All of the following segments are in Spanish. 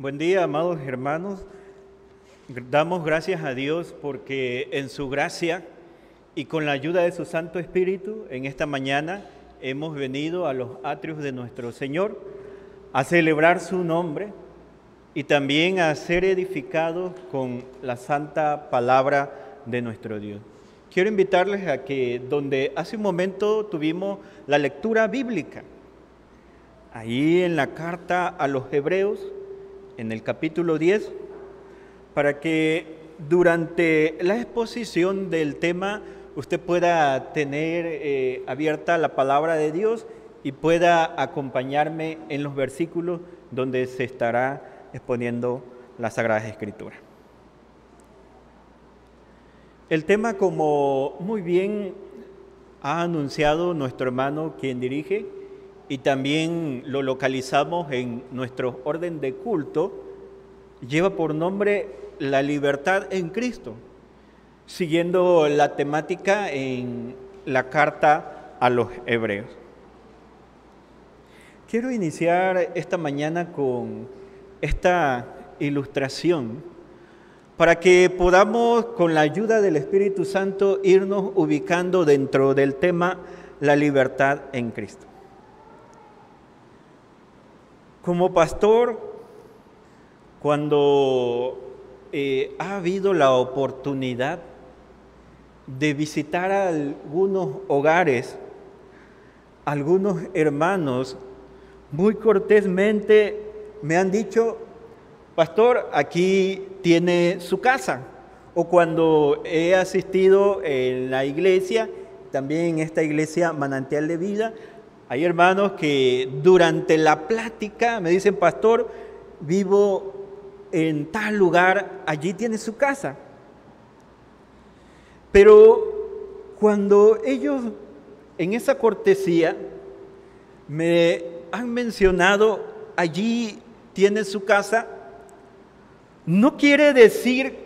Buen día, amados hermanos. Damos gracias a Dios porque en su gracia y con la ayuda de su Santo Espíritu, en esta mañana hemos venido a los atrios de nuestro Señor a celebrar su nombre y también a ser edificados con la santa palabra de nuestro Dios. Quiero invitarles a que donde hace un momento tuvimos la lectura bíblica, ahí en la carta a los hebreos, en el capítulo 10, para que durante la exposición del tema usted pueda tener eh, abierta la palabra de Dios y pueda acompañarme en los versículos donde se estará exponiendo las Sagradas Escrituras. El tema, como muy bien ha anunciado nuestro hermano quien dirige, y también lo localizamos en nuestro orden de culto, lleva por nombre la libertad en Cristo, siguiendo la temática en la carta a los hebreos. Quiero iniciar esta mañana con esta ilustración para que podamos, con la ayuda del Espíritu Santo, irnos ubicando dentro del tema la libertad en Cristo. Como pastor, cuando eh, ha habido la oportunidad de visitar algunos hogares, algunos hermanos muy cortésmente me han dicho, pastor, aquí tiene su casa. O cuando he asistido en la iglesia, también en esta iglesia manantial de vida, hay hermanos que durante la plática me dicen, pastor, vivo en tal lugar, allí tiene su casa. Pero cuando ellos en esa cortesía me han mencionado, allí tiene su casa, no quiere decir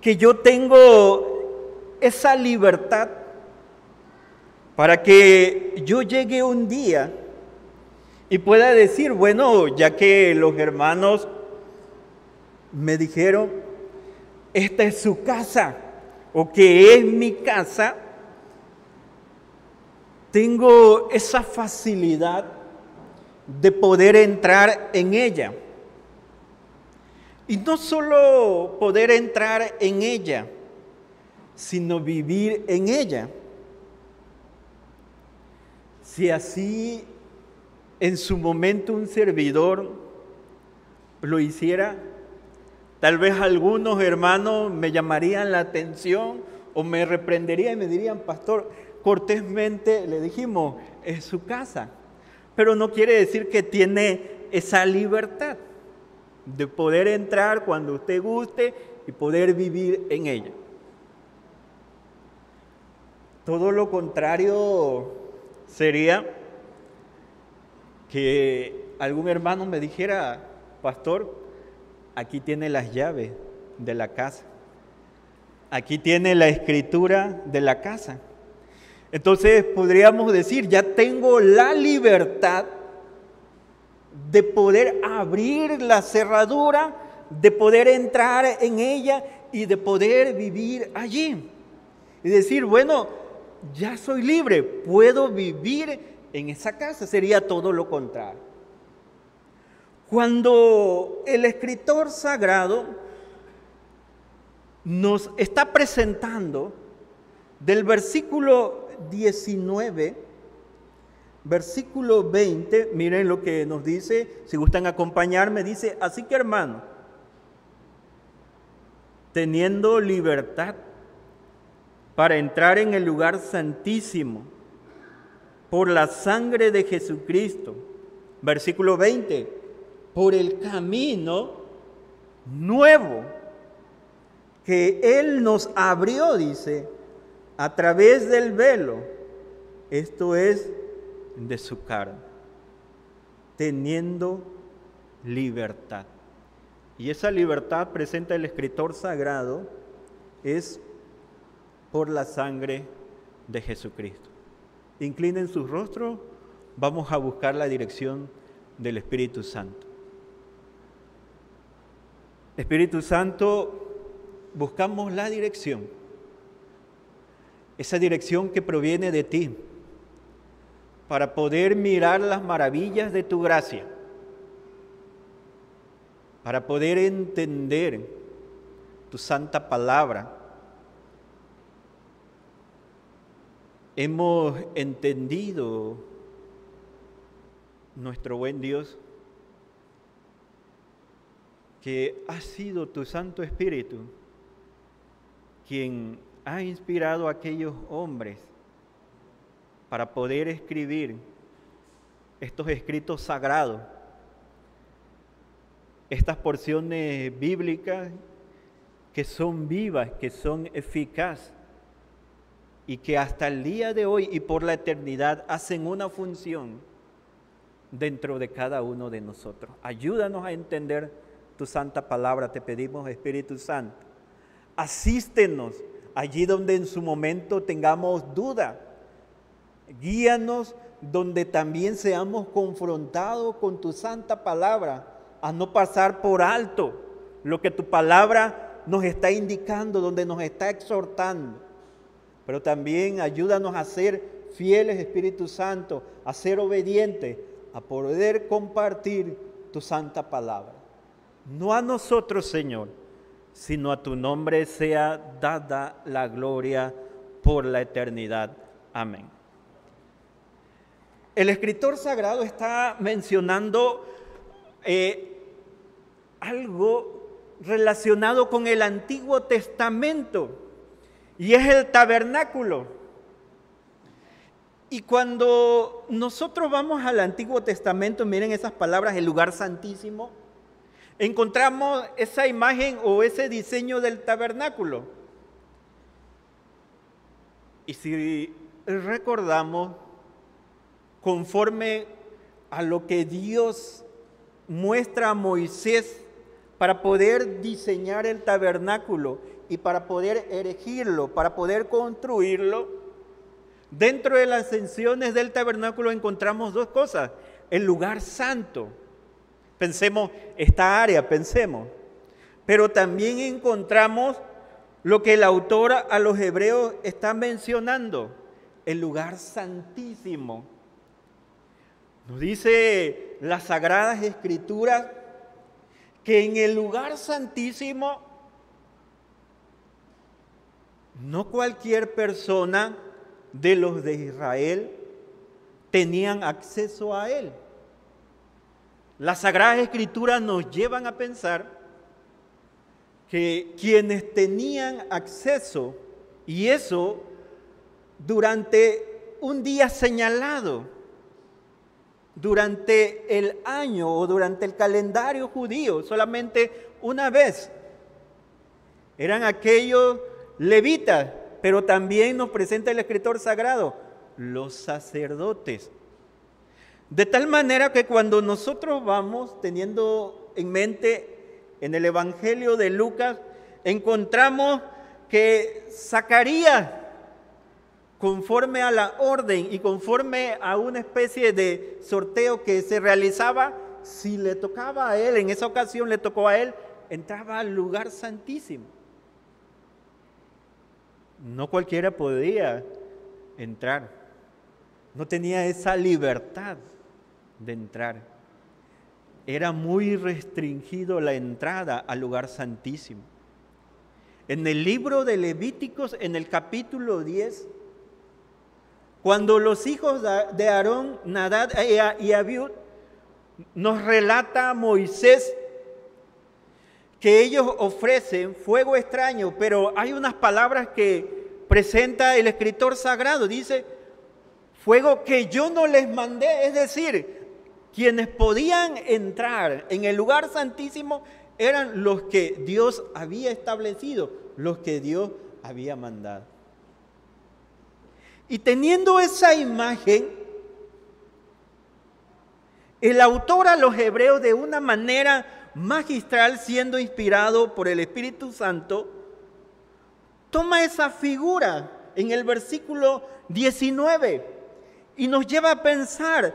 que yo tengo esa libertad para que yo llegue un día y pueda decir, bueno, ya que los hermanos me dijeron, esta es su casa o que es mi casa, tengo esa facilidad de poder entrar en ella. Y no solo poder entrar en ella, sino vivir en ella. Si así en su momento un servidor lo hiciera, tal vez algunos hermanos me llamarían la atención o me reprenderían y me dirían, pastor, cortésmente le dijimos, es su casa, pero no quiere decir que tiene esa libertad de poder entrar cuando usted guste y poder vivir en ella. Todo lo contrario sería que algún hermano me dijera, pastor, aquí tiene las llaves de la casa, aquí tiene la escritura de la casa. Entonces podríamos decir, ya tengo la libertad de poder abrir la cerradura, de poder entrar en ella y de poder vivir allí. Y decir, bueno, ya soy libre, puedo vivir en esa casa. Sería todo lo contrario. Cuando el escritor sagrado nos está presentando del versículo 19, versículo 20, miren lo que nos dice, si gustan acompañarme, dice, así que hermano, teniendo libertad para entrar en el lugar santísimo por la sangre de Jesucristo. Versículo 20, por el camino nuevo que Él nos abrió, dice, a través del velo. Esto es de su carne, teniendo libertad. Y esa libertad, presenta el escritor sagrado, es por la sangre de Jesucristo. Inclinen su rostro, vamos a buscar la dirección del Espíritu Santo. Espíritu Santo, buscamos la dirección, esa dirección que proviene de ti, para poder mirar las maravillas de tu gracia, para poder entender tu santa palabra. Hemos entendido nuestro buen Dios que ha sido tu Santo Espíritu quien ha inspirado a aquellos hombres para poder escribir estos escritos sagrados, estas porciones bíblicas que son vivas, que son eficaces y que hasta el día de hoy y por la eternidad hacen una función dentro de cada uno de nosotros. Ayúdanos a entender tu santa palabra, te pedimos Espíritu Santo. Asístenos allí donde en su momento tengamos duda. Guíanos donde también seamos confrontados con tu santa palabra, a no pasar por alto lo que tu palabra nos está indicando, donde nos está exhortando. Pero también ayúdanos a ser fieles, Espíritu Santo, a ser obedientes, a poder compartir tu santa palabra. No a nosotros, Señor, sino a tu nombre sea dada la gloria por la eternidad. Amén. El escritor sagrado está mencionando eh, algo relacionado con el Antiguo Testamento y es el tabernáculo. Y cuando nosotros vamos al Antiguo Testamento, miren esas palabras, el lugar santísimo, encontramos esa imagen o ese diseño del tabernáculo. Y si recordamos, conforme a lo que Dios muestra a Moisés para poder diseñar el tabernáculo y para poder erigirlo, para poder construirlo, dentro de las ascensiones del tabernáculo encontramos dos cosas. El lugar santo, Pensemos esta área, pensemos. Pero también encontramos lo que el autor a los hebreos está mencionando, el lugar santísimo. Nos dice las sagradas escrituras que en el lugar santísimo no cualquier persona de los de Israel tenían acceso a él. Las Sagradas Escrituras nos llevan a pensar que quienes tenían acceso, y eso durante un día señalado, durante el año o durante el calendario judío, solamente una vez, eran aquellos levitas, pero también nos presenta el escritor sagrado, los sacerdotes. De tal manera que cuando nosotros vamos teniendo en mente en el Evangelio de Lucas, encontramos que Zacarías, conforme a la orden y conforme a una especie de sorteo que se realizaba, si le tocaba a él, en esa ocasión le tocó a él, entraba al lugar santísimo. No cualquiera podía entrar, no tenía esa libertad de entrar. Era muy restringido la entrada al lugar santísimo. En el libro de Levíticos, en el capítulo 10, cuando los hijos de Aarón, Nadad y Abiud, nos relata Moisés que ellos ofrecen fuego extraño, pero hay unas palabras que presenta el escritor sagrado. Dice, fuego que yo no les mandé, es decir, quienes podían entrar en el lugar santísimo eran los que Dios había establecido, los que Dios había mandado. Y teniendo esa imagen, el autor a los hebreos de una manera magistral, siendo inspirado por el Espíritu Santo, toma esa figura en el versículo 19 y nos lleva a pensar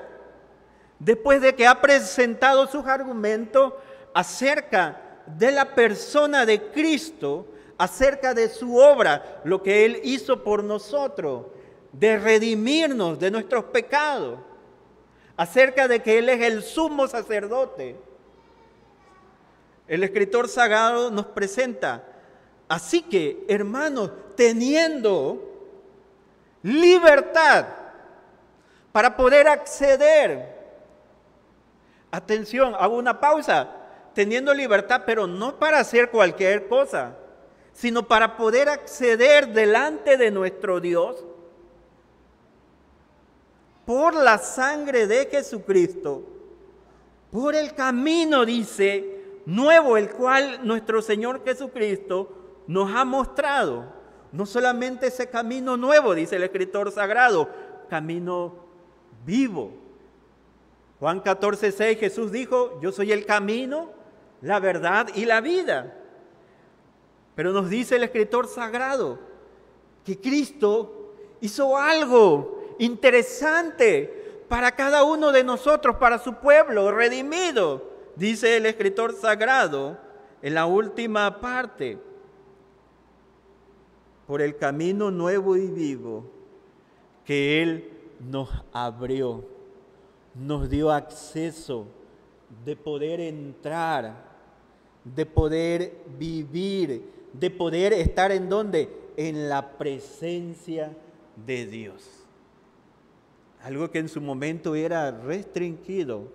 después de que ha presentado sus argumentos acerca de la persona de Cristo, acerca de su obra, lo que Él hizo por nosotros, de redimirnos de nuestros pecados, acerca de que Él es el sumo sacerdote. El escritor sagrado nos presenta, así que hermanos, teniendo libertad para poder acceder, atención, hago una pausa, teniendo libertad, pero no para hacer cualquier cosa, sino para poder acceder delante de nuestro Dios por la sangre de Jesucristo, por el camino, dice, nuevo, el cual nuestro Señor Jesucristo nos ha mostrado. No solamente ese camino nuevo, dice el escritor sagrado, camino vivo. Juan 14, 6, Jesús dijo, yo soy el camino, la verdad y la vida. Pero nos dice el escritor sagrado que Cristo hizo algo interesante para cada uno de nosotros, para su pueblo redimido, dice el escritor sagrado en la última parte, por el camino nuevo y vivo que Él nos abrió, nos dio acceso de poder entrar, de poder vivir, de poder estar en donde? En la presencia de Dios. Algo que en su momento era restringido,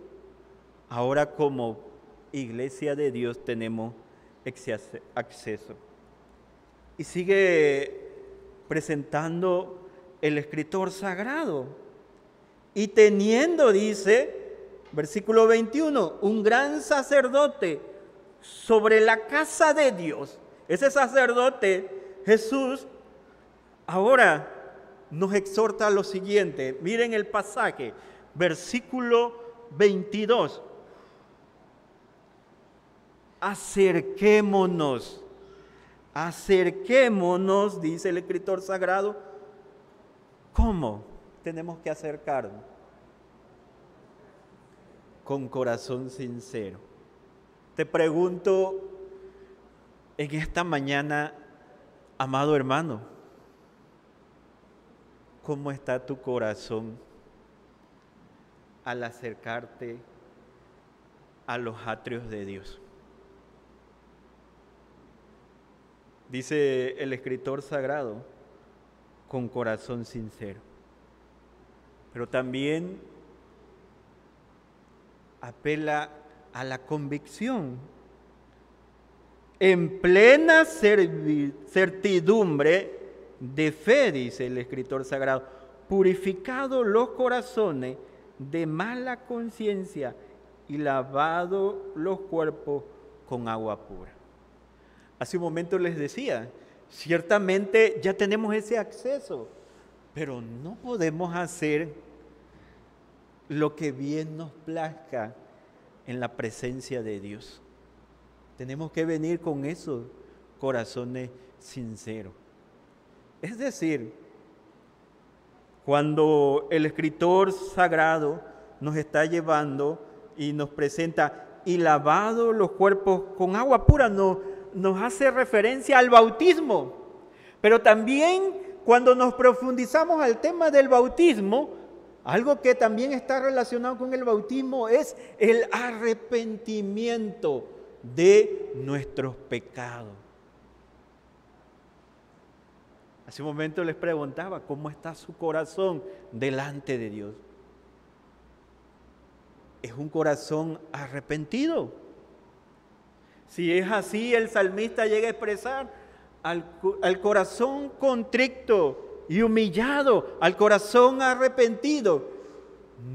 ahora como iglesia de Dios tenemos acceso. Y sigue presentando el escritor sagrado. Y teniendo, dice, versículo 21, un gran sacerdote sobre la casa de Dios ese sacerdote, Jesús, ahora nos exhorta a lo siguiente. Miren el pasaje, versículo 22. Acerquémonos, acerquémonos, dice el escritor sagrado. ¿Cómo tenemos que acercarnos? Con corazón sincero. Te pregunto, en esta mañana, amado hermano, ¿cómo está tu corazón al acercarte a los atrios de Dios? Dice el escritor sagrado, con corazón sincero. Pero también apela a la convicción en plena certidumbre de fe, dice el escritor sagrado, purificado los corazones de mala conciencia y lavado los cuerpos con agua pura. Hace un momento les decía, ciertamente ya tenemos ese acceso, pero no podemos hacer lo que bien nos plazca en la presencia de Dios. Tenemos que venir con esos corazones sinceros. Es decir, cuando el escritor sagrado nos está llevando y nos presenta y lavado los cuerpos con agua pura, no, nos hace referencia al bautismo. Pero también cuando nos profundizamos al tema del bautismo, algo que también está relacionado con el bautismo es el arrepentimiento de nuestros pecados. Hace un momento les preguntaba cómo está su corazón delante de Dios. Es un corazón arrepentido. Si es así, el salmista llega a expresar al, corazón contrito y humillado, al corazón arrepentido,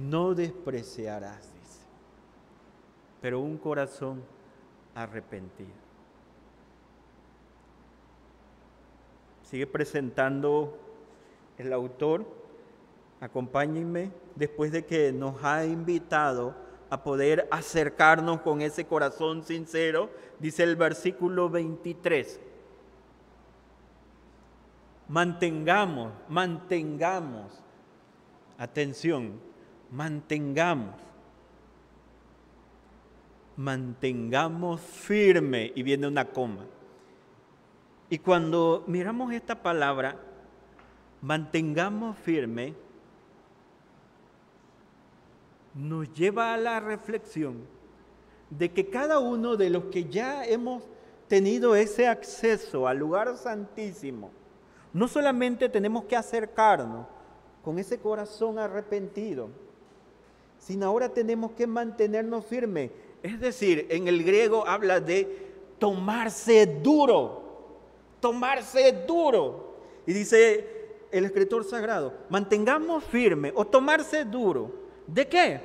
no despreciarás, dice. Pero un corazón arrepentido. Sigue presentando el autor. Acompáñenme después de que nos ha invitado a poder acercarnos con ese corazón sincero, dice el versículo 23. Mantengamos, mantengamos, atención, mantengamos mantengamos firme, y viene una coma. Y cuando miramos esta palabra, mantengamos firme, nos lleva a la reflexión de que cada uno de los que ya hemos tenido ese acceso al lugar santísimo, no solamente tenemos que acercarnos con ese corazón arrepentido, sino ahora tenemos que mantenernos firmes. Es decir, en el griego habla de tomarse duro, tomarse duro. Y dice el escritor sagrado, mantengamos firme o tomarse duro. ¿De qué?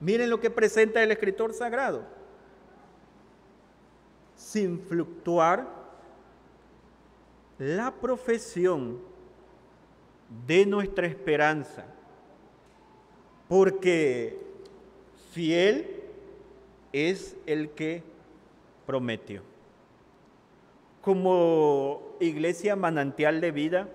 Miren lo que presenta el escritor sagrado. Sin fluctuar la profesión de nuestra esperanza, porque fiel es el que prometió. Como iglesia manantial de vida,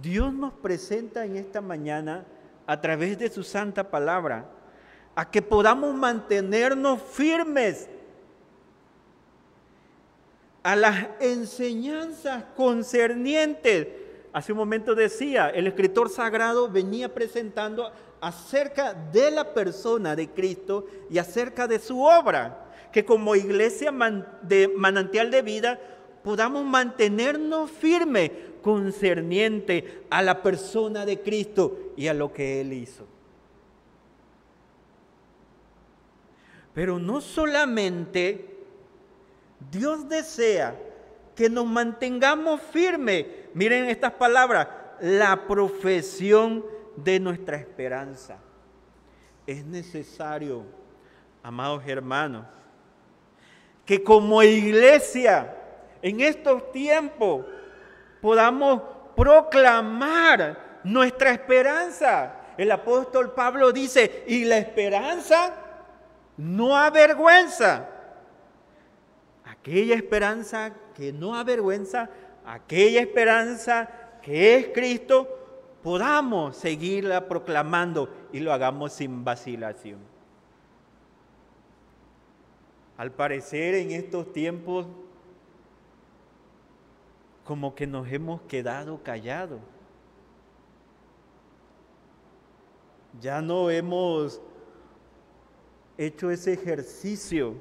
Dios nos presenta en esta mañana a través de su santa palabra a que podamos mantenernos firmes a las enseñanzas concernientes. Hace un momento decía, el escritor sagrado venía presentando acerca de la persona de Cristo y acerca de su obra, que como iglesia de manantial de vida podamos mantenernos firmes concerniente a la persona de Cristo y a lo que Él hizo. Pero no solamente Dios desea que nos mantengamos firmes. Miren estas palabras, la profesión de nuestra esperanza. Es necesario, amados hermanos, que como iglesia en estos tiempos podamos proclamar nuestra esperanza. El apóstol Pablo dice, y la esperanza no avergüenza aquella esperanza que no avergüenza, aquella esperanza que es Cristo, podamos seguirla proclamando y lo hagamos sin vacilación. Al parecer en estos tiempos como que nos hemos quedado callados. Ya no hemos hecho ese ejercicio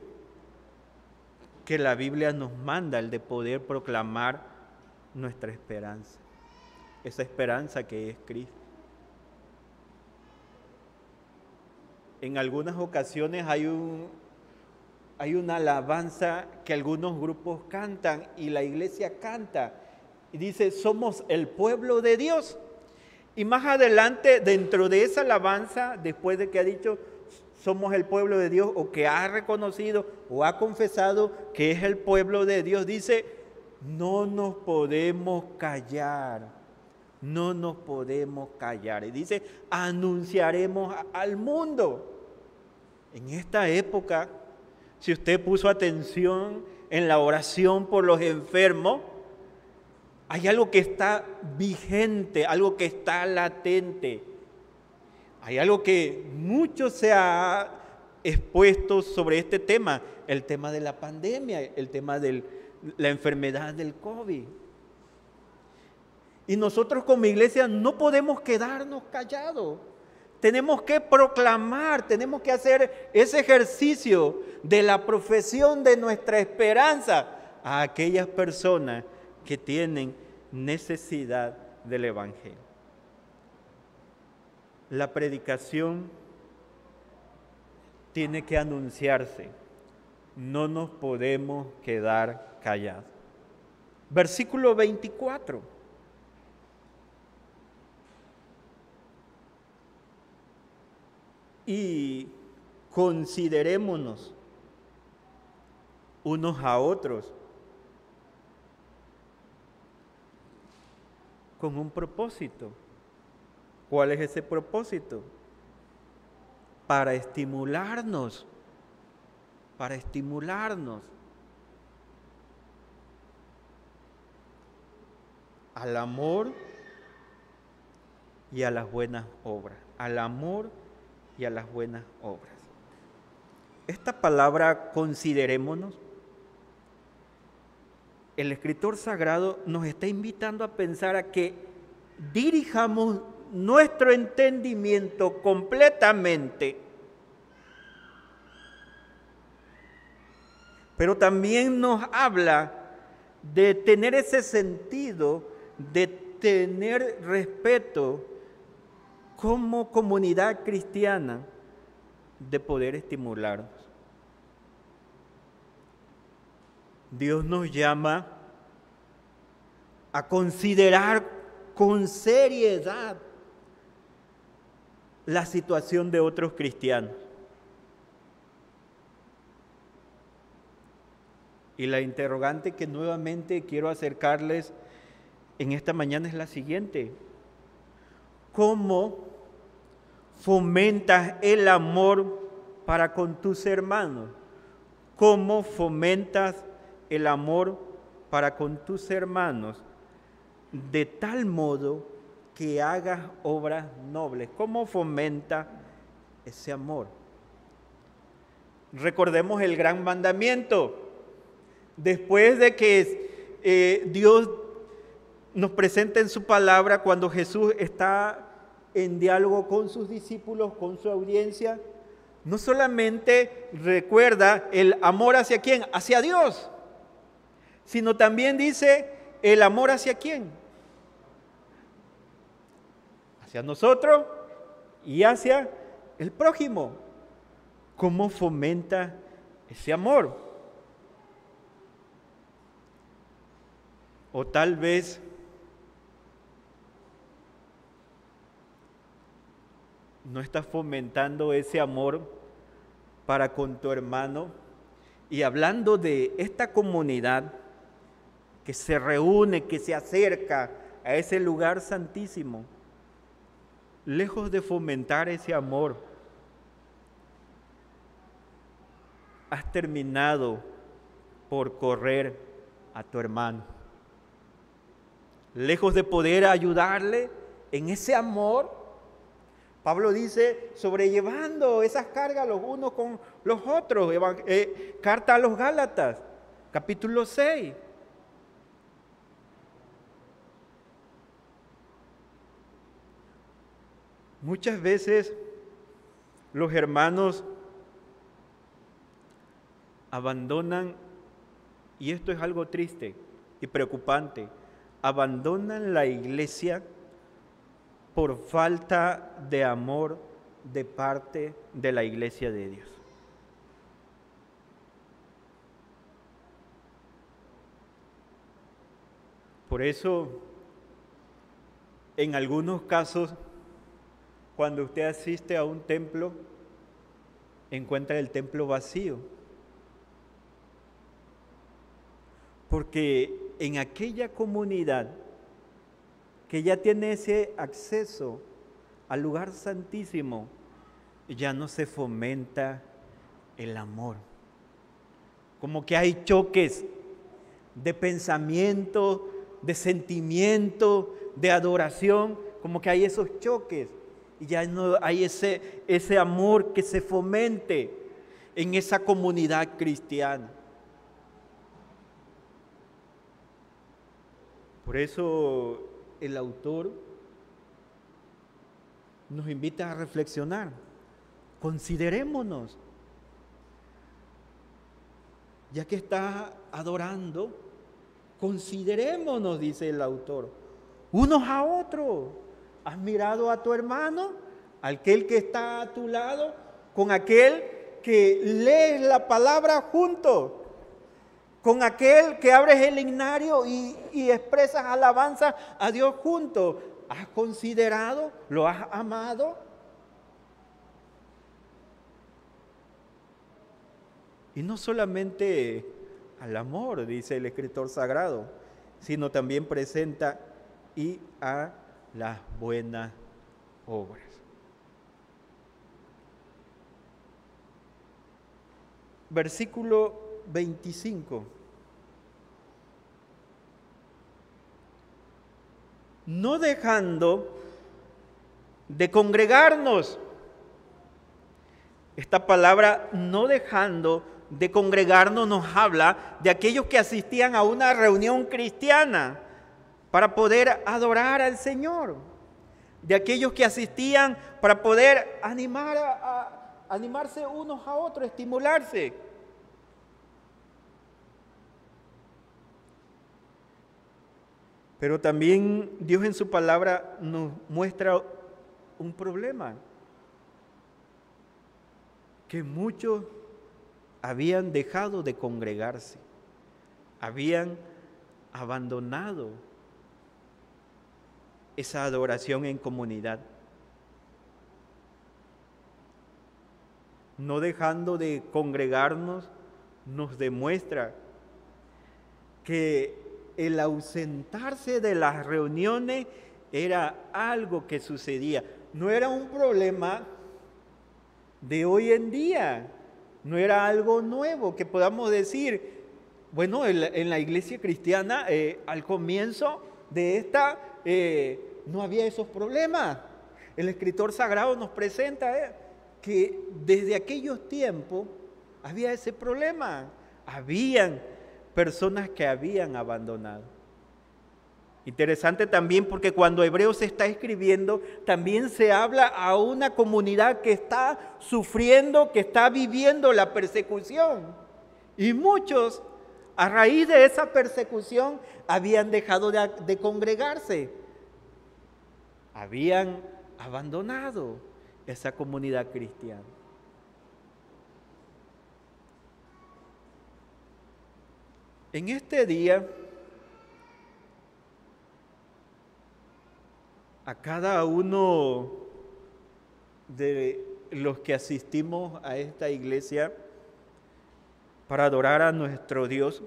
que la Biblia nos manda, el de poder proclamar nuestra esperanza, esa esperanza que es Cristo. En algunas ocasiones hay, un, hay una alabanza que algunos grupos cantan y la iglesia canta y dice, somos el pueblo de Dios. Y más adelante, dentro de esa alabanza, después de que ha dicho, somos el pueblo de Dios o que ha reconocido o ha confesado que es el pueblo de Dios, dice, no nos podemos callar, no nos podemos callar. Y dice, anunciaremos al mundo. En esta época, si usted puso atención en la oración por los enfermos, hay algo que está vigente, algo que está latente hay algo que mucho se ha expuesto sobre este tema, el tema de la pandemia, el tema de la enfermedad del COVID. Y nosotros como iglesia no podemos quedarnos callados. Tenemos que proclamar, tenemos que hacer ese ejercicio de la profesión de nuestra esperanza a aquellas personas que tienen necesidad del Evangelio la predicación tiene que anunciarse. No nos podemos quedar callados. Versículo 24. Y considerémonos unos a otros con un propósito ¿Cuál es ese propósito? Para estimularnos, para estimularnos al amor y a las buenas obras, al amor y a las buenas obras. esta palabra considerémonos, el escritor sagrado nos está invitando a pensar a que dirijamos nuestro entendimiento completamente, pero también nos habla de tener ese sentido, de tener respeto como comunidad cristiana, de poder estimularnos. Dios nos llama a considerar con seriedad la situación de otros cristianos. Y la interrogante que nuevamente quiero acercarles en esta mañana es la siguiente. ¿Cómo fomentas el amor para con tus hermanos? ¿Cómo fomentas el amor para con tus hermanos de tal modo que hagas obras nobles. ¿Cómo fomenta ese amor? Recordemos el gran mandamiento. Después de que eh, Dios nos presenta en su palabra cuando Jesús está en diálogo con sus discípulos, con su audiencia, no solamente recuerda el amor hacia quién, hacia Dios, sino también dice el amor hacia quién, hacia nosotros y hacia el prójimo. ¿Cómo fomenta ese amor? O tal vez no estás fomentando ese amor para con tu hermano. Y hablando de esta comunidad, que se reúne, que se acerca a ese lugar santísimo, lejos de fomentar ese amor, has terminado por correr a tu hermano. Lejos de poder ayudarle en ese amor, Pablo dice, sobrellevando esas cargas los unos con los otros. Eh, carta a los Gálatas, capítulo 6. Muchas veces los hermanos abandonan, y esto es algo triste y preocupante, abandonan la iglesia por falta de amor de parte de la iglesia de Dios. Por eso, en algunos casos, cuando usted asiste a un templo, encuentra el templo vacío. Porque en aquella comunidad que ya tiene ese acceso al lugar santísimo, ya no se fomenta el amor. Como que hay choques de pensamiento, de sentimiento, de adoración, como que hay esos choques y ya no hay ese, ese amor que se fomente en esa comunidad cristiana. Por eso el autor nos invita a reflexionar. Considerémonos. Ya que estás adorando, considerémonos, dice el autor, unos a otros. ¿Has mirado a tu hermano, aquel que está a tu lado, con aquel que lees la palabra juntos? Con aquel que abres el ignario y, y expresas alabanza a Dios juntos. ¿Has considerado? ¿Lo has amado? Y no solamente al amor, dice el escritor sagrado, sino también presenta y a las buenas obras. Versículo 25. No dejando de congregarnos. Esta palabra no dejando de congregarnos nos habla de aquellos que asistían a una reunión cristiana para poder adorar al Señor, de aquellos que asistían para poder animar a, animarse unos a otros, estimularse. Pero también Dios en su palabra nos muestra un problema, que muchos habían dejado de congregarse, habían abandonado esa adoración en comunidad. No dejando de congregarnos nos demuestra que el ausentarse de las reuniones era algo que sucedía, no era un problema de hoy en día, no era algo nuevo que podamos decir, bueno, en la, iglesia cristiana eh, al comienzo de esta eh, no había esos problemas. El escritor sagrado nos presenta eh, que desde aquellos tiempos había ese problema. Habían personas que habían abandonado. Interesante también porque cuando Hebreo se está escribiendo, también se habla a una comunidad que está sufriendo, que está viviendo la persecución. Y muchos, a raíz de esa persecución, habían dejado de, congregarse. Habían abandonado esa comunidad cristiana. En este día, a cada uno de los que asistimos a esta iglesia para adorar a nuestro Dios,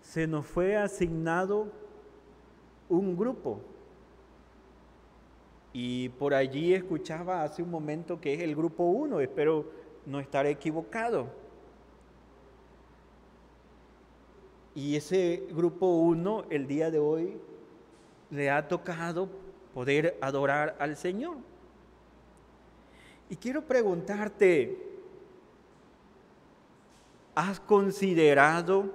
se nos fue asignado un grupo. Y por allí escuchaba hace un momento que es el grupo 1, espero no estar equivocado. Y ese grupo 1 el día de hoy le ha tocado poder adorar al Señor. Y quiero preguntarte, ¿has considerado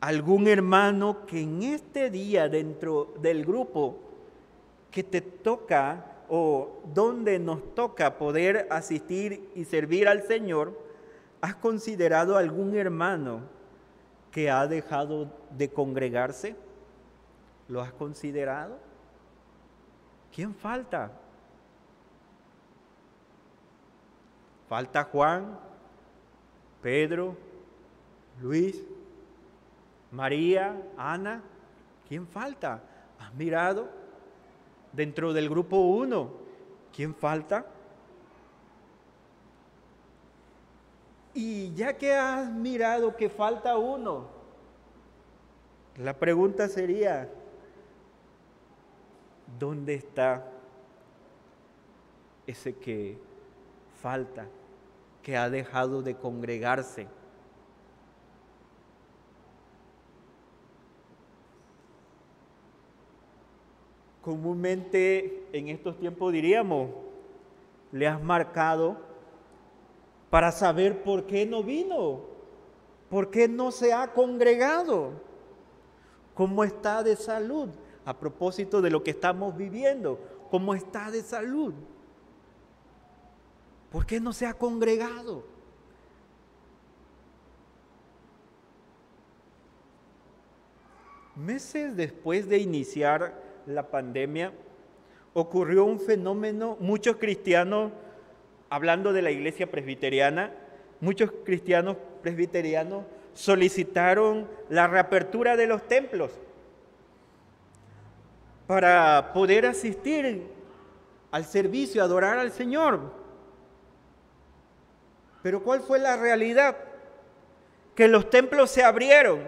algún hermano que en este día dentro del grupo que te toca o donde nos toca poder asistir y servir al Señor, ¿has considerado algún hermano que ha dejado de congregarse? ¿Lo has considerado? ¿Quién falta? Falta Juan, Pedro, Luis, María, Ana. ¿Quién falta? ¿Has mirado? Dentro del grupo 1, ¿quién falta? Y ya que has mirado que falta uno, la pregunta sería, ¿Dónde está ese que falta, que ha dejado de congregarse? Comúnmente en estos tiempos diríamos, le has marcado para saber por qué no vino, por qué no se ha congregado, cómo está de salud a propósito de lo que estamos viviendo, cómo está de salud. ¿Por qué no se ha congregado? Meses después de iniciar la pandemia, ocurrió un fenómeno, muchos cristianos, hablando de la iglesia presbiteriana, muchos cristianos presbiterianos solicitaron la reapertura de los templos para poder asistir al servicio, adorar al Señor. Pero ¿cuál fue la realidad? Que los templos se abrieron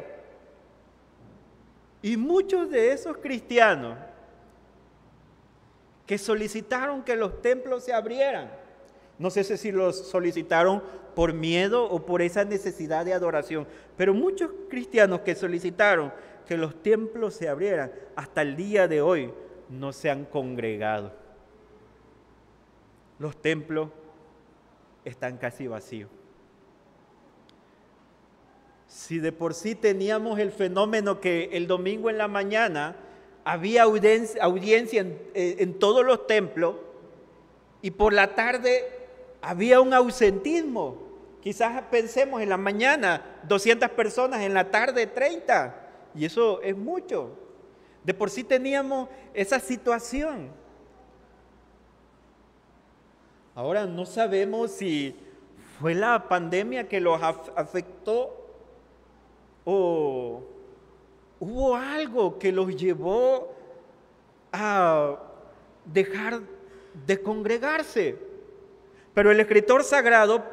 y muchos de esos cristianos que solicitaron que los templos se abrieran, no sé si los solicitaron por miedo o por esa necesidad de adoración, pero muchos cristianos que solicitaron que los templos se abrieran, hasta el día de hoy no se han congregado. los templos están casi vacíos. Si de por sí teníamos el fenómeno que el domingo en la mañana había audiencia, eh, en, todos los templos y por la tarde había un ausentismo. Quizás pensemos en la mañana 200 personas, en la tarde 30, y eso es mucho. De por sí teníamos esa situación. Ahora no sabemos si fue la pandemia que los afectó o hubo algo que los llevó a dejar de congregarse. Pero el escritor sagrado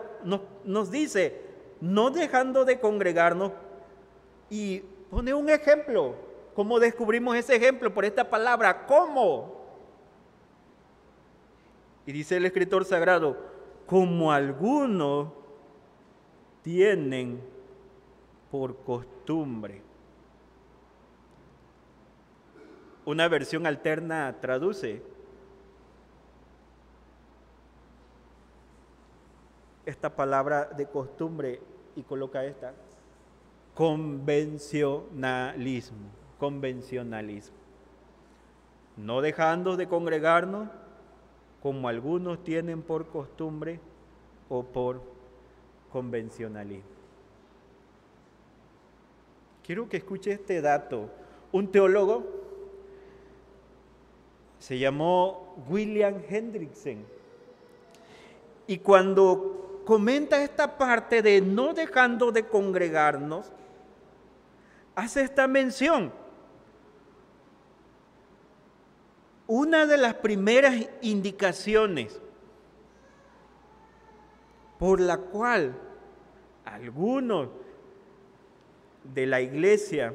nos, dice, no dejando de congregarnos, y pone un ejemplo. ¿Cómo descubrimos ese ejemplo? Por esta palabra, ¿cómo? Y dice el escritor sagrado, como algunos tienen por costumbre. Una versión alterna traduce esta palabra de costumbre y coloca esta, convencionalismo, convencionalismo. No dejando de congregarnos como algunos tienen por costumbre o por convencionalismo. Quiero que escuche este dato. Un teólogo se llamó William Hendrickson. Y cuando comenta esta parte de no dejando de congregarnos, hace esta mención. Una de las primeras indicaciones por la cual algunos de la iglesia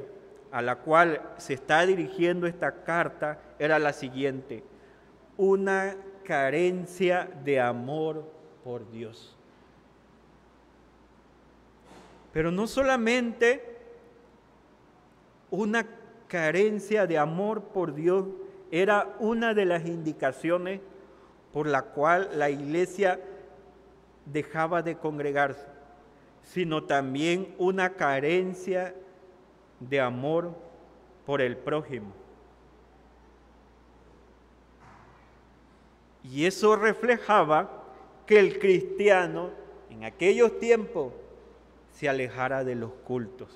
a la cual se está dirigiendo esta carta era la siguiente, una carencia de amor por Dios. Pero no solamente una carencia de amor por Dios era una de las indicaciones por la cual la iglesia dejaba de congregarse sino también una carencia de amor por el prójimo. Y eso reflejaba que el cristiano en aquellos tiempos se alejara de los cultos.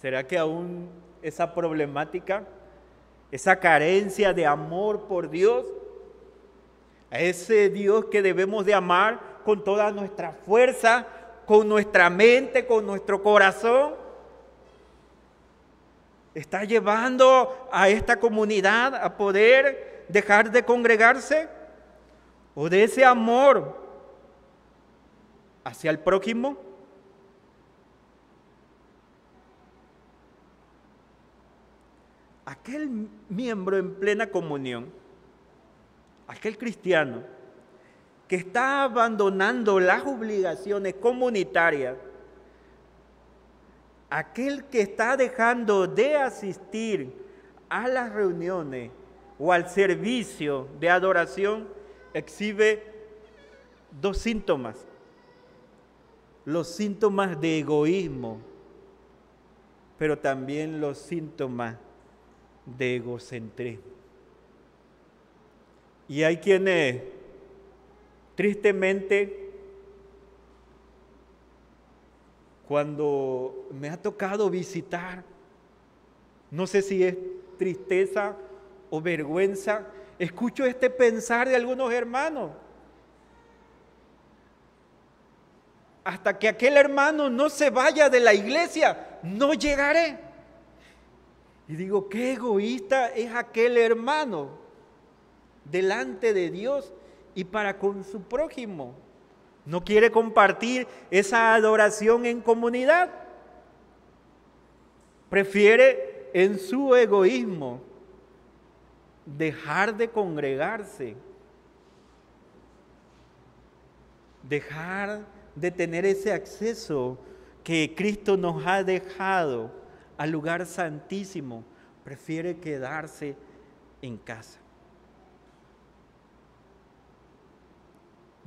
¿Será que aún esa problemática, esa carencia de amor por Dios, a ese Dios que debemos de amar con toda nuestra fuerza, con nuestra mente, con nuestro corazón. ¿Está llevando a esta comunidad a poder dejar de congregarse? ¿O de ese amor hacia el prójimo? Aquel miembro en plena comunión, aquel cristiano, que está abandonando las obligaciones comunitarias, aquel que está dejando de asistir a las reuniones o al servicio de adoración, exhibe dos síntomas. Los síntomas de egoísmo, pero también los síntomas de egocentrismo. Y hay quienes Tristemente, cuando me ha tocado visitar, no sé si es tristeza o vergüenza, escucho este pensar de algunos hermanos. Hasta que aquel hermano no se vaya de la iglesia, no llegaré. Y digo, qué egoísta es aquel hermano delante de Dios y para con su prójimo. No quiere compartir esa adoración en comunidad. Prefiere en su egoísmo dejar de congregarse, dejar de tener ese acceso que Cristo nos ha dejado al lugar santísimo, prefiere quedarse en casa.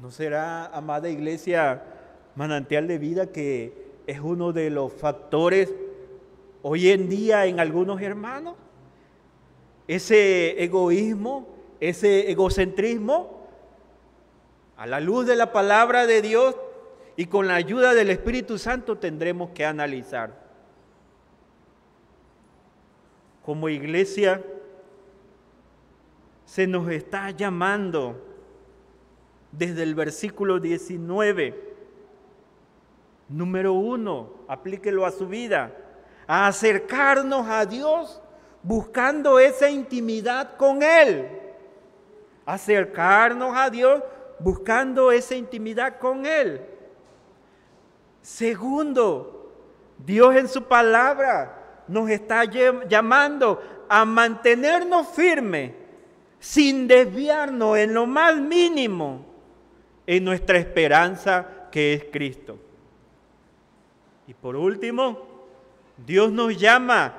¿No será, amada iglesia, manantial de vida que es uno de los factores hoy en día en algunos hermanos? Ese egoísmo, ese egocentrismo, a la luz de la palabra de Dios y con la ayuda del Espíritu Santo tendremos que analizar. Como iglesia se nos está llamando desde el versículo 19. Número uno, aplíquelo a su vida, a acercarnos a Dios buscando esa intimidad con Él. Acercarnos a Dios buscando esa intimidad con Él. Segundo, Dios en su palabra nos está llamando a mantenernos firmes sin desviarnos en lo más mínimo en nuestra esperanza que es Cristo. Y por último, Dios nos llama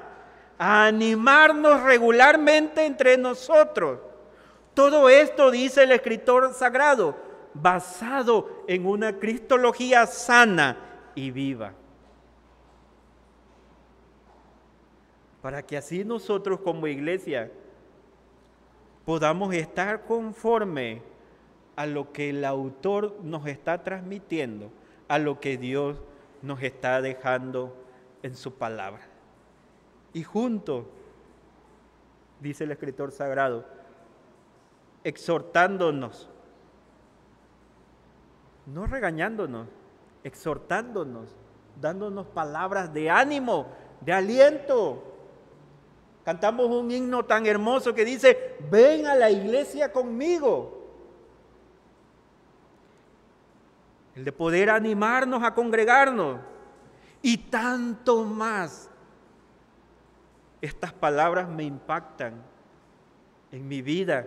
a animarnos regularmente entre nosotros. Todo esto, dice el escritor sagrado, basado en una cristología sana y viva. Para que así nosotros como iglesia podamos estar conforme a lo que el autor nos está transmitiendo, a lo que Dios nos está dejando en su palabra. Y juntos, dice el escritor sagrado, exhortándonos, no regañándonos, exhortándonos, dándonos palabras de ánimo, de aliento. Cantamos un himno tan hermoso que dice, ven a la iglesia conmigo. el de poder animarnos a congregarnos y tanto más. Estas palabras me impactan en mi vida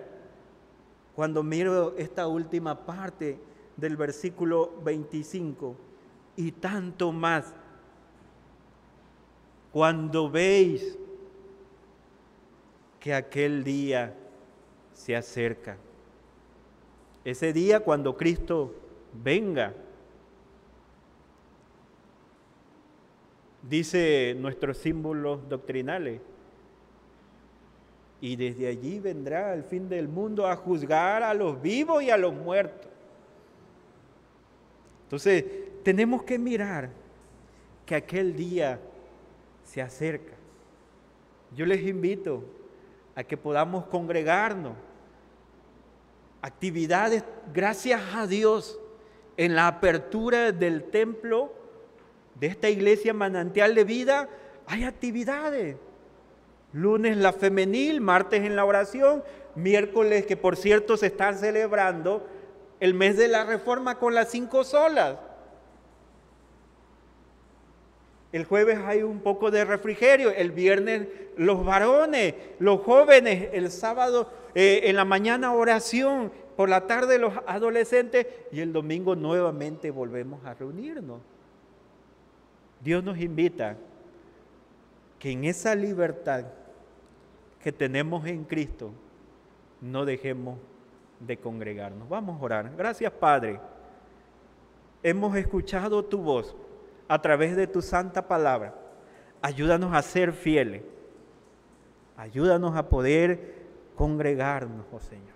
cuando miro esta última parte del versículo 25 y tanto más cuando veis que aquel día se acerca. Ese día cuando Cristo venga. Dice nuestros símbolos doctrinales. Y desde allí vendrá al fin del mundo a juzgar a los vivos y a los muertos. Entonces, tenemos que mirar que aquel día se acerca. Yo les invito a que podamos congregarnos. Actividades, gracias a Dios, en la apertura del templo de esta iglesia manantial de vida, hay actividades. Lunes la femenil, martes en la oración, miércoles que por cierto se están celebrando el mes de la reforma con las cinco solas. El jueves hay un poco de refrigerio, el viernes los varones, los jóvenes, el sábado eh, en la mañana oración, por la tarde los adolescentes y el domingo nuevamente volvemos a reunirnos. Dios nos invita que en esa libertad que tenemos en Cristo no dejemos de congregarnos. Vamos a orar. Gracias Padre. Hemos escuchado tu voz a través de tu santa palabra. Ayúdanos a ser fieles. Ayúdanos a poder congregarnos, oh Señor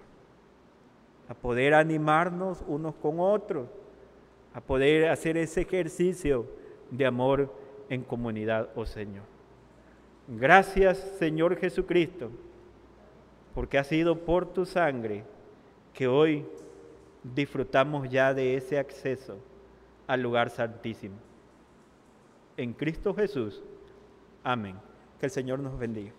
a poder animarnos unos con otros, a poder hacer ese ejercicio de amor en comunidad, oh Señor. Gracias, Señor Jesucristo, porque ha sido por tu sangre que hoy disfrutamos ya de ese acceso al lugar santísimo. En Cristo Jesús. Amén. Que el Señor nos bendiga.